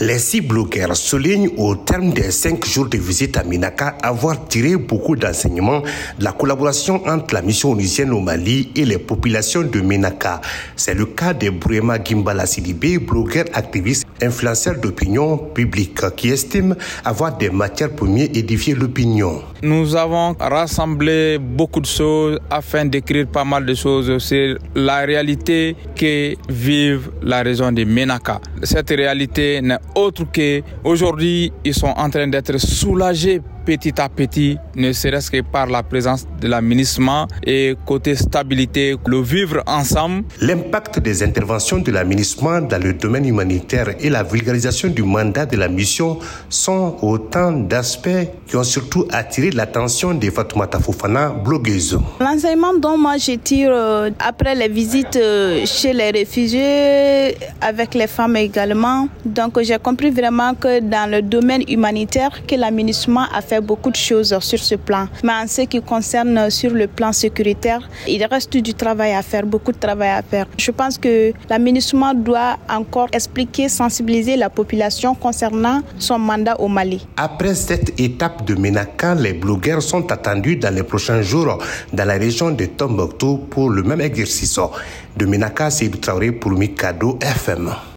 Les six blogueurs soulignent au terme des cinq jours de visite à Minaka avoir tiré beaucoup d'enseignements de la collaboration entre la mission onusienne au Mali et les populations de Minaka. C'est le cas de Brema Gimbala Sidibé, blogueur activiste, influenceur d'opinion publique, qui estime avoir des matières pour mieux édifier l'opinion. Nous avons rassemblé beaucoup de choses afin d'écrire pas mal de choses sur la réalité que vive la région de Menaka. Cette réalité n'est autre que aujourd'hui ils sont en train d'être soulagés petit à petit, ne serait-ce que par la présence de l'aménagement et côté stabilité, le vivre ensemble. L'impact des interventions de l'aménagement dans le domaine humanitaire et la vulgarisation du mandat de la mission sont autant d'aspects qui ont surtout attiré l'attention de Fatoumata Fofana, blogueuse. L'enseignement dont moi je tire euh, après les visites euh, chez les réfugiés, avec les femmes également, donc j'ai compris vraiment que dans le domaine humanitaire, que l'aménagement a beaucoup de choses sur ce plan. Mais en ce qui concerne sur le plan sécuritaire, il reste du travail à faire, beaucoup de travail à faire. Je pense que l'aménagement doit encore expliquer, sensibiliser la population concernant son mandat au Mali. Après cette étape de Ménaka, les blogueurs sont attendus dans les prochains jours dans la région de Tombouctou pour le même exercice. De Ménaka, c'est Traoré pour Mikado FM.